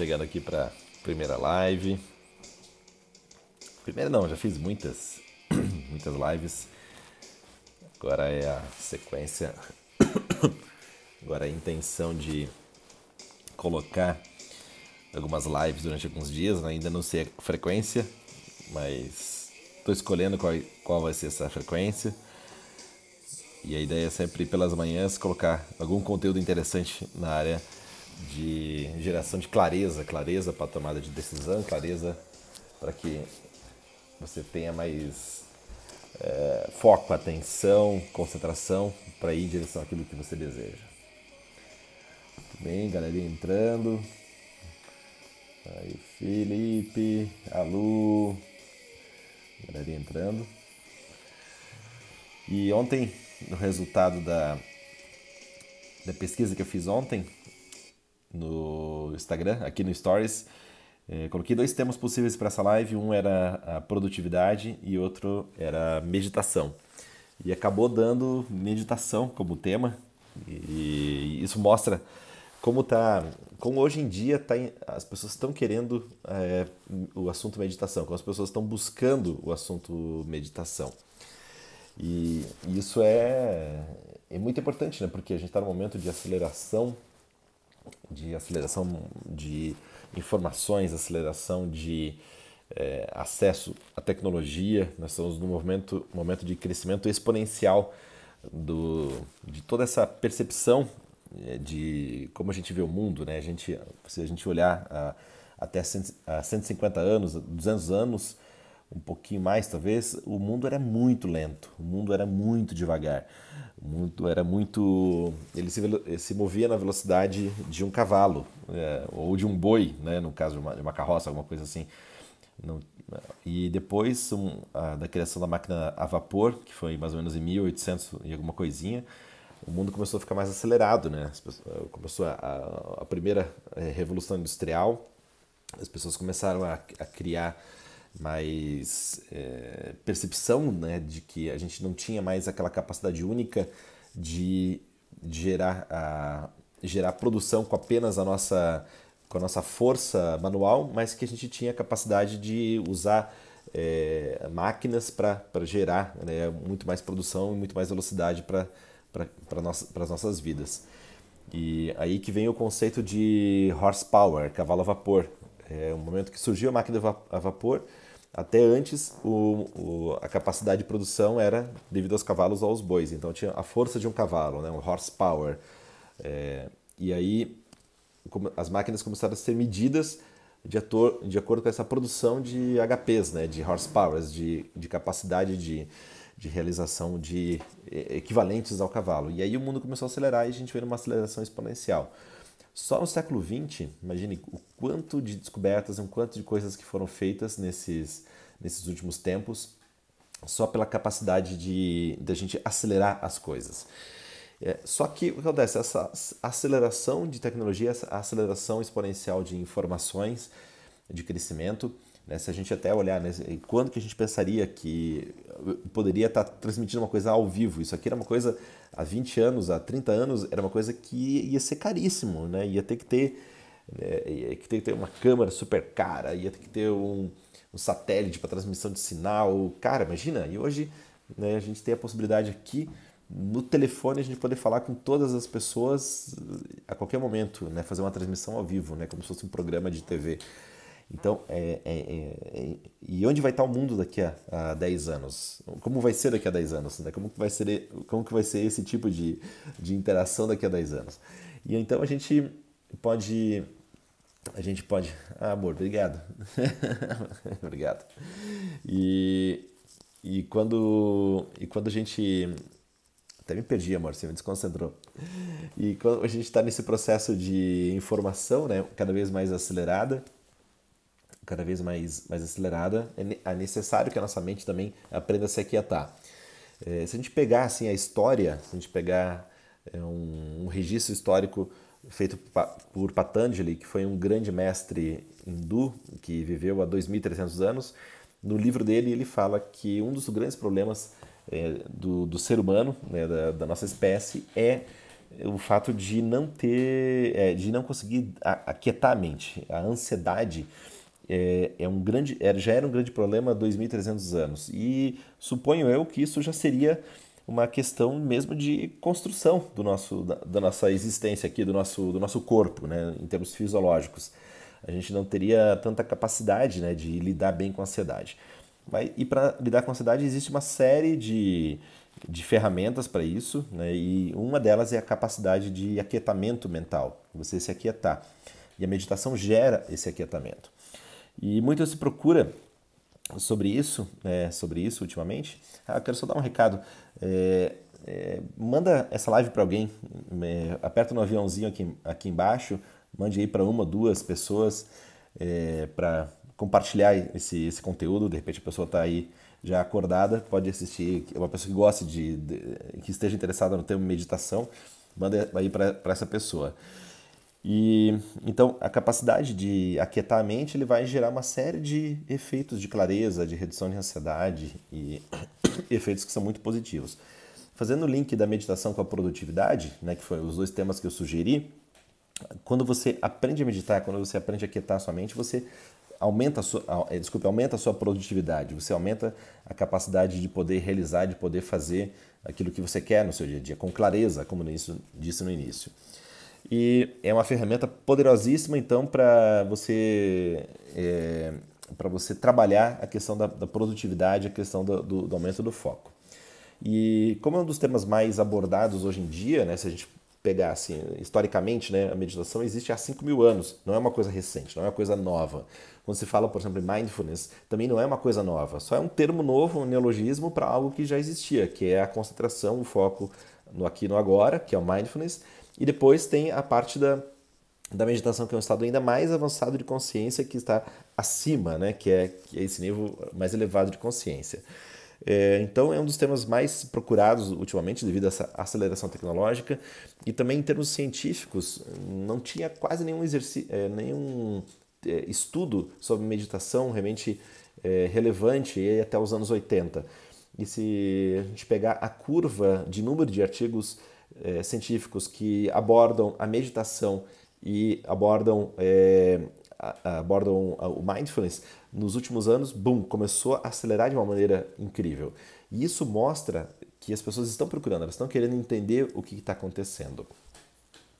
chegando aqui para primeira live. Primeira não, já fiz muitas, muitas lives. Agora é a sequência. Agora a intenção de colocar algumas lives durante alguns dias, né? ainda não sei a frequência, mas estou escolhendo qual, qual vai ser essa frequência. E a ideia é sempre pelas manhãs colocar algum conteúdo interessante na área de geração de clareza, clareza para tomada de decisão, clareza para que você tenha mais é, foco, atenção, concentração para ir em direção àquilo que você deseja. Muito bem, galerinha entrando. Aí, Felipe, Alu, galerinha entrando. E ontem, no resultado da, da pesquisa que eu fiz ontem, no Instagram, aqui no Stories. É, coloquei dois temas possíveis para essa live. Um era a produtividade e outro era meditação. E acabou dando meditação como tema. E isso mostra como tá, como hoje em dia tá, as pessoas estão querendo é, o assunto meditação, como as pessoas estão buscando o assunto meditação. E isso é, é muito importante, né? Porque a gente está num momento de aceleração de aceleração de informações, aceleração de é, acesso à tecnologia. Nós estamos num momento, momento de crescimento exponencial do, de toda essa percepção é, de como a gente vê o mundo. Né? A gente, se a gente olhar a, até 150 anos, 200 anos, um pouquinho mais talvez, o mundo era muito lento, o mundo era muito devagar, o mundo era muito. Ele se, se movia na velocidade de um cavalo, é, ou de um boi, né, no caso de uma, de uma carroça, alguma coisa assim. Não, e depois um, a, da criação da máquina a vapor, que foi mais ou menos em 1800 e alguma coisinha, o mundo começou a ficar mais acelerado, né? Começou a, a, a primeira é, revolução industrial, as pessoas começaram a criar mais é, percepção né, de que a gente não tinha mais aquela capacidade única de, gerar, a, gerar produção com apenas a nossa, com a nossa força manual, mas que a gente tinha a capacidade de usar é, máquinas para gerar né, muito mais produção e muito mais velocidade para nossa, as nossas vidas. E aí que vem o conceito de horsepower, cavalo a vapor. É um momento que surgiu a máquina a vapor, até antes, o, o, a capacidade de produção era devido aos cavalos ou aos bois. Então tinha a força de um cavalo, né, um horsepower. É, e aí as máquinas começaram a ser medidas de, ator, de acordo com essa produção de HPs, né, de horsepowers, de, de capacidade de, de realização de equivalentes ao cavalo. E aí o mundo começou a acelerar e a gente veio numa aceleração exponencial. Só no século XX, imagine o quanto de descobertas, o quanto de coisas que foram feitas nesses, nesses últimos tempos, só pela capacidade de, de a gente acelerar as coisas. É, só que o que acontece? Essa aceleração de tecnologia, essa aceleração exponencial de informações, de crescimento, se a gente até olhar, né, quando que a gente pensaria que poderia estar transmitindo uma coisa ao vivo? Isso aqui era uma coisa há 20 anos, há 30 anos, era uma coisa que ia ser caríssimo, né? Ia ter que ter, né? ter, que ter uma câmera super cara, ia ter que ter um, um satélite para transmissão de sinal. Cara, imagina, e hoje né, a gente tem a possibilidade aqui no telefone a gente poder falar com todas as pessoas a qualquer momento, né? Fazer uma transmissão ao vivo, né? Como se fosse um programa de TV. Então, é, é, é, é, e onde vai estar o mundo daqui a, a 10 anos? Como vai ser daqui a 10 anos? Né? Como, que vai ser, como que vai ser esse tipo de, de interação daqui a 10 anos? E então a gente pode... A gente pode... Ah, amor, obrigado. obrigado. E, e, quando, e quando a gente... Até me perdi, amor, você me desconcentrou. E quando a gente está nesse processo de informação, né, cada vez mais acelerada, cada vez mais, mais acelerada, é, é necessário que a nossa mente também aprenda a se aquietar. É, se a gente pegar assim, a história, se a gente pegar é, um, um, registro histórico feito por Patanjali, que foi um grande mestre hindu que viveu há 2.300 anos, no livro dele ele fala que um dos grandes problemas é, do, do, ser humano, né, da, da, nossa espécie, é o fato de não ter, é, de não conseguir aquietar a mente. A ansiedade é, é um grande, é, já era um grande problema há 2.300 anos. E suponho eu que isso já seria uma questão mesmo de construção do nosso, da, da nossa existência aqui, do nosso, do nosso corpo, né, em termos fisiológicos. A gente não teria tanta capacidade né, de lidar bem com a ansiedade. Mas, e para lidar com a ansiedade existe uma série de, de ferramentas para isso, né? e uma delas é a capacidade de aquietamento mental, você se aquietar. E a meditação gera esse aquietamento. E muito se procura sobre isso, é, sobre isso ultimamente. Ah, eu quero só dar um recado. É, é, manda essa live para alguém, é, aperta no aviãozinho aqui, aqui embaixo, mande aí para uma, duas pessoas é, para compartilhar esse, esse conteúdo. De repente a pessoa está aí já acordada, pode assistir, uma pessoa que goste de, de que esteja interessada no tema meditação, manda aí para essa pessoa. E então a capacidade de aquietar a mente ele vai gerar uma série de efeitos de clareza, de redução de ansiedade e efeitos que são muito positivos. Fazendo o link da meditação com a produtividade, né, que foram os dois temas que eu sugeri, quando você aprende a meditar, quando você aprende a aquietar a sua mente, você aumenta a sua, eh, desculpe, aumenta a sua produtividade, você aumenta a capacidade de poder realizar, de poder fazer aquilo que você quer no seu dia a dia, com clareza, como isso disse no início. E é uma ferramenta poderosíssima, então, para você, é, você trabalhar a questão da, da produtividade, a questão do, do, do, aumento do foco. E como é um dos temas mais abordados hoje em dia, né, se a gente pegar assim, historicamente, né, a meditação existe há 5 mil anos, não é uma coisa recente, não é uma coisa nova. Quando se fala, por exemplo, em mindfulness, também não é uma coisa nova, só é um termo novo, um neologismo para algo que já existia, que é a concentração, o foco no aqui e no agora, que é o mindfulness, e depois tem a parte da, da meditação, que é um estado ainda mais avançado de consciência, que está acima, né, que, é, que é esse nível mais elevado de consciência. É, então é um dos temas mais procurados ultimamente devido a essa aceleração tecnológica e também em termos científicos não tinha quase nenhum exercício, é, nenhum é, estudo sobre meditação realmente é, relevante até os anos 80. E se a gente pegar a curva de número de artigos é, científicos que abordam a meditação e abordam, é, abordam o mindfulness, nos últimos anos, boom, começou a acelerar de uma maneira incrível. E isso mostra que as pessoas estão procurando, elas estão querendo entender o que está acontecendo.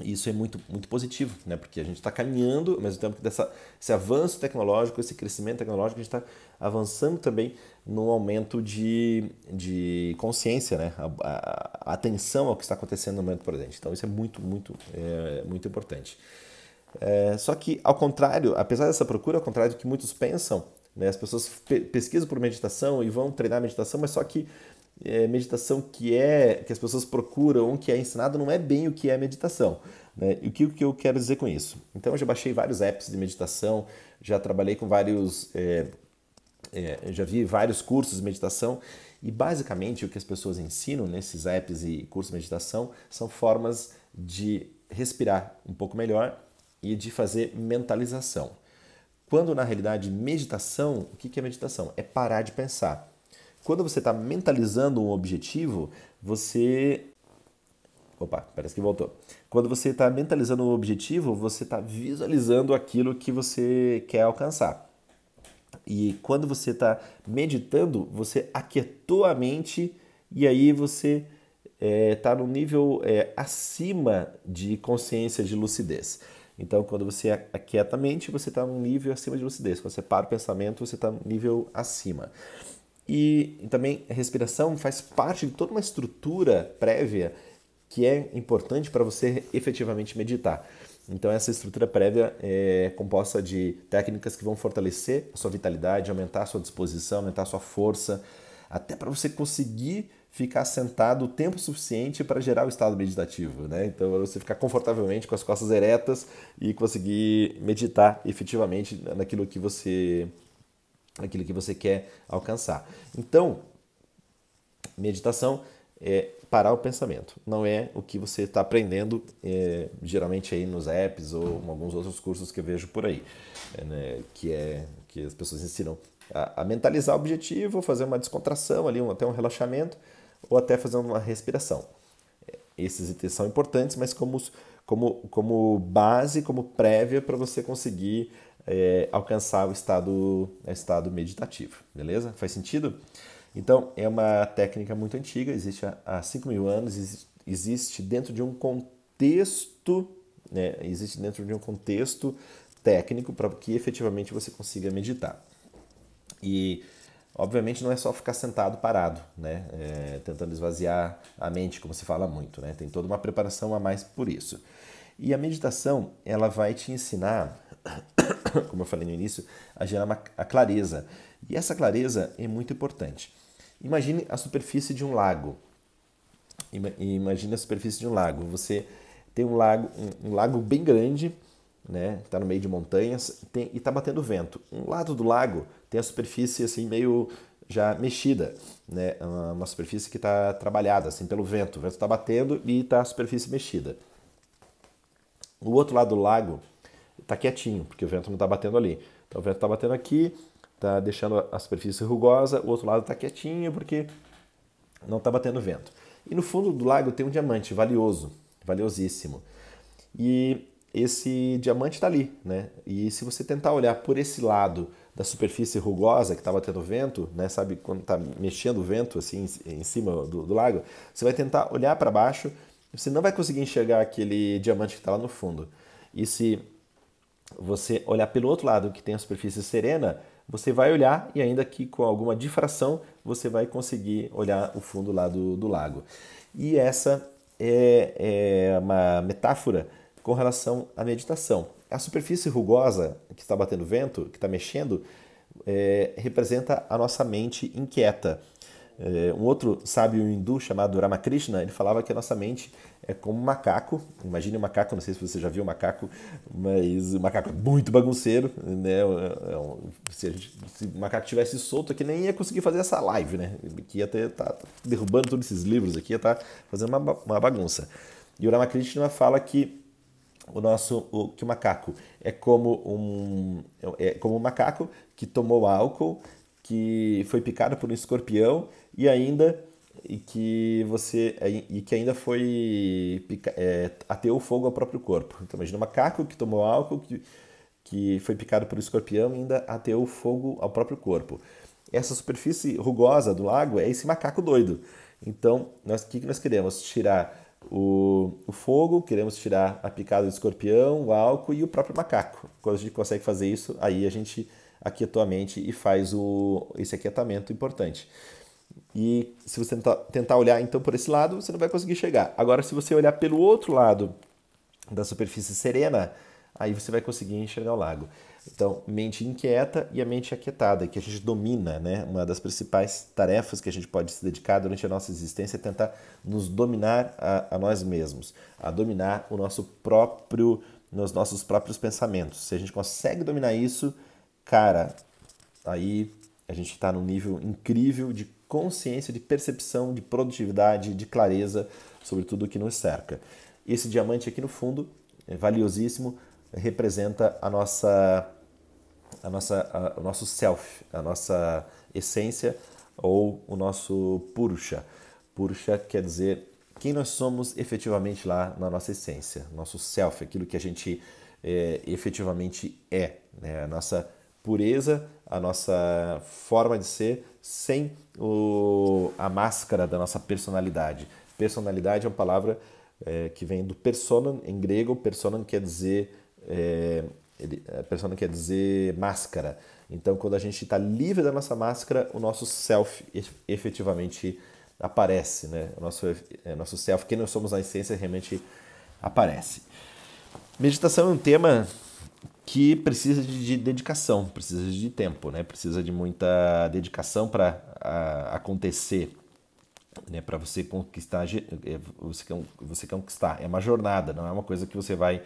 E isso é muito, muito positivo, né? porque a gente está caminhando, ao mesmo tempo que dessa, esse avanço tecnológico, esse crescimento tecnológico, a gente está avançando também no aumento de, de consciência, né? A, a, a, atenção ao que está acontecendo no momento presente. Então isso é muito, muito, é, muito importante. É, só que, ao contrário, apesar dessa procura, ao contrário do que muitos pensam, né? as pessoas pe pesquisam por meditação e vão treinar meditação, mas só que é, meditação que é que as pessoas procuram, que é ensinado, não é bem o que é meditação. Né? E o que, o que eu quero dizer com isso? Então, eu já baixei vários apps de meditação, já trabalhei com vários, é, é, já vi vários cursos de meditação e basicamente o que as pessoas ensinam nesses apps e cursos de meditação são formas de respirar um pouco melhor e de fazer mentalização. Quando na realidade meditação, o que é meditação? É parar de pensar. Quando você está mentalizando um objetivo, você. Opa, parece que voltou. Quando você está mentalizando um objetivo, você está visualizando aquilo que você quer alcançar. E quando você está meditando, você aquietou a mente e aí você está é, tá no nível é, acima de consciência, de lucidez. Então, quando você aquieta a mente, você está num nível acima de lucidez. Quando você para o pensamento, você está num nível acima. E, também a respiração faz parte de toda uma estrutura prévia que é importante para você efetivamente meditar. Então, essa estrutura prévia é composta de técnicas que vão fortalecer a sua vitalidade, aumentar a sua disposição, aumentar a sua força, até para você conseguir ficar sentado o tempo suficiente para gerar o estado meditativo. Né? Então, você ficar confortavelmente com as costas eretas e conseguir meditar efetivamente naquilo que você aquilo que você quer alcançar. Então, meditação é parar o pensamento, não é o que você está aprendendo é, geralmente aí nos apps ou em alguns outros cursos que eu vejo por aí, é, né, que é que as pessoas ensinam a, a, mentalizar o objetivo, fazer uma descontração ali, um, até um relaxamento ou até fazer uma respiração. esses itens são importantes, mas como, como, como base, como prévia para você conseguir é, alcançar o estado, o estado meditativo, beleza? Faz sentido? Então, é uma técnica muito antiga, existe há 5 mil anos, existe dentro de um contexto, né, existe dentro de um contexto técnico para que efetivamente você consiga meditar. E, obviamente, não é só ficar sentado parado, né, é, tentando esvaziar a mente, como se fala muito, né, tem toda uma preparação a mais por isso. E a meditação, ela vai te ensinar, como eu falei no início, a gerar uma, a clareza. E essa clareza é muito importante. Imagine a superfície de um lago. Imagine a superfície de um lago. Você tem um lago, um, um lago bem grande, né? Está no meio de montanhas tem, e está batendo vento. Um lado do lago tem a superfície assim meio já mexida, né? Uma superfície que está trabalhada assim pelo vento. O vento está batendo e está a superfície mexida. O outro lado do lago está quietinho, porque o vento não está batendo ali. Então o vento está batendo aqui, está deixando a superfície rugosa, o outro lado está quietinho porque não está batendo vento. E no fundo do lago tem um diamante valioso, valiosíssimo. E esse diamante está ali, né? E se você tentar olhar por esse lado da superfície rugosa que está batendo vento, né? Sabe quando está mexendo o vento assim em cima do, do lago? Você vai tentar olhar para baixo, você não vai conseguir enxergar aquele diamante que está lá no fundo. E se você olhar pelo outro lado que tem a superfície serena, você vai olhar e ainda que com alguma difração você vai conseguir olhar o fundo lá do, do lago. E essa é, é uma metáfora com relação à meditação. A superfície rugosa que está batendo vento, que está mexendo, é, representa a nossa mente inquieta. É, um outro sábio hindu chamado Ramakrishna, ele falava que a nossa mente é como um macaco. Imagine um macaco, não sei se você já viu um macaco, mas o macaco é muito bagunceiro, né? É, é se, gente, se, o macaco tivesse solto aqui, nem ia conseguir fazer essa live, né? Que ia tá, tá derrubando todos esses livros aqui, ia estar tá fazendo uma, uma bagunça. E o Ramakrishna fala que o nosso o, que o macaco é como um é como um macaco que tomou álcool, que foi picado por um escorpião e ainda e que você e que ainda foi é, ateou fogo ao próprio corpo. Então imagina um macaco que tomou álcool, que, que foi picado por um escorpião e ainda ateou fogo ao próprio corpo. Essa superfície rugosa do lago é esse macaco doido. Então, o que, que nós queremos? Tirar o, o fogo, queremos tirar a picada do escorpião, o álcool e o próprio macaco. Quando a gente consegue fazer isso, aí a gente aquietou a mente e faz o, esse aquietamento importante. E se você tentar olhar então por esse lado, você não vai conseguir chegar. Agora, se você olhar pelo outro lado da superfície serena, aí você vai conseguir enxergar o lago. Então, mente inquieta e a mente aquietada, que a gente domina, né? Uma das principais tarefas que a gente pode se dedicar durante a nossa existência é tentar nos dominar a, a nós mesmos, a dominar o nosso próprio, nos nossos próprios pensamentos. Se a gente consegue dominar isso, cara, aí a gente está num nível incrível de consciência, de percepção, de produtividade, de clareza sobre tudo o que nos cerca. Esse diamante aqui no fundo é valiosíssimo, representa a nossa, a nossa, a, o nosso self, a nossa essência ou o nosso purusha. Purusha quer dizer quem nós somos efetivamente lá na nossa essência, nosso self, aquilo que a gente é, efetivamente é, né? a nossa pureza, a nossa forma de ser sem o, a máscara da nossa personalidade. Personalidade é uma palavra é, que vem do persona em grego. Persona quer dizer é, ele, a persona quer dizer máscara. Então, quando a gente está livre da nossa máscara, o nosso self efetivamente aparece, né? O nosso, é, nosso self, quem nós somos na essência, realmente aparece. Meditação é um tema que precisa de dedicação, precisa de tempo, né? Precisa de muita dedicação para acontecer, né? Para você conquistar, é, você, você conquistar. É uma jornada, não é uma coisa que você vai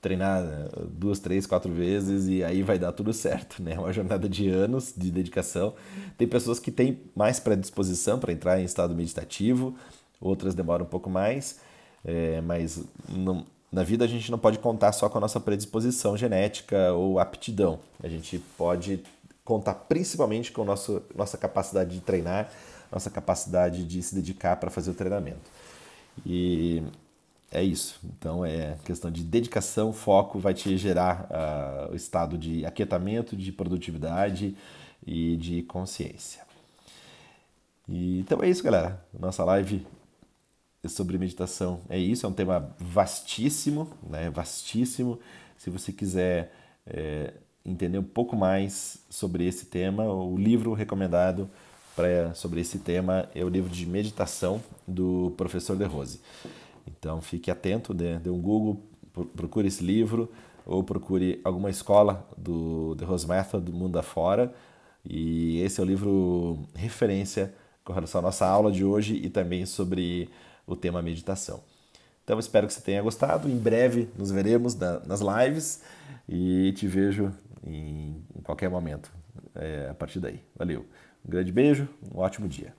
treinar né, duas, três, quatro vezes e aí vai dar tudo certo, né? É uma jornada de anos de dedicação. Tem pessoas que têm mais predisposição para entrar em estado meditativo, outras demoram um pouco mais, é, mas não, na vida a gente não pode contar só com a nossa predisposição genética ou aptidão. A gente pode contar principalmente com a nossa, nossa capacidade de treinar, nossa capacidade de se dedicar para fazer o treinamento. E é isso. Então é questão de dedicação, foco, vai te gerar uh, o estado de aquietamento, de produtividade e de consciência. E, então é isso, galera. Nossa live sobre meditação é isso. É um tema vastíssimo, né? Vastíssimo. Se você quiser é, entender um pouco mais sobre esse tema, o livro recomendado pra, sobre esse tema é o livro de meditação do professor De Rose. Então fique atento, dê, dê um Google, procure esse livro ou procure alguma escola do The Rose Method do mundo afora. E esse é o livro referência com relação à nossa aula de hoje e também sobre o tema meditação. Então espero que você tenha gostado. Em breve nos veremos na, nas lives e te vejo em, em qualquer momento é, a partir daí. Valeu. Um grande beijo, um ótimo dia.